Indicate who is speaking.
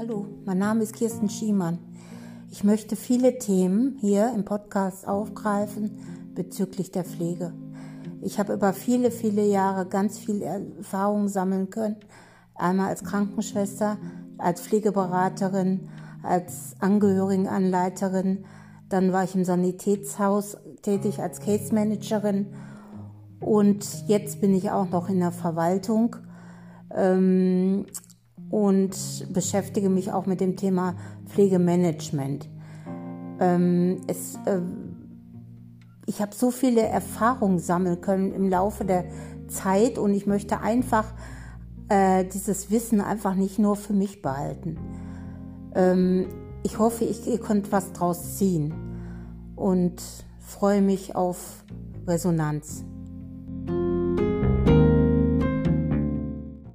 Speaker 1: Hallo, mein Name ist Kirsten Schiemann. Ich möchte viele Themen hier im Podcast aufgreifen bezüglich der Pflege. Ich habe über viele, viele Jahre ganz viel Erfahrung sammeln können. Einmal als Krankenschwester, als Pflegeberaterin, als Angehörigenanleiterin. Dann war ich im Sanitätshaus tätig als Case Managerin. Und jetzt bin ich auch noch in der Verwaltung. Ähm, und beschäftige mich auch mit dem Thema Pflegemanagement. Ähm, es, äh, ich habe so viele Erfahrungen sammeln können im Laufe der Zeit und ich möchte einfach äh, dieses Wissen einfach nicht nur für mich behalten. Ähm, ich hoffe, ich, ihr könnt was draus ziehen und freue mich auf Resonanz.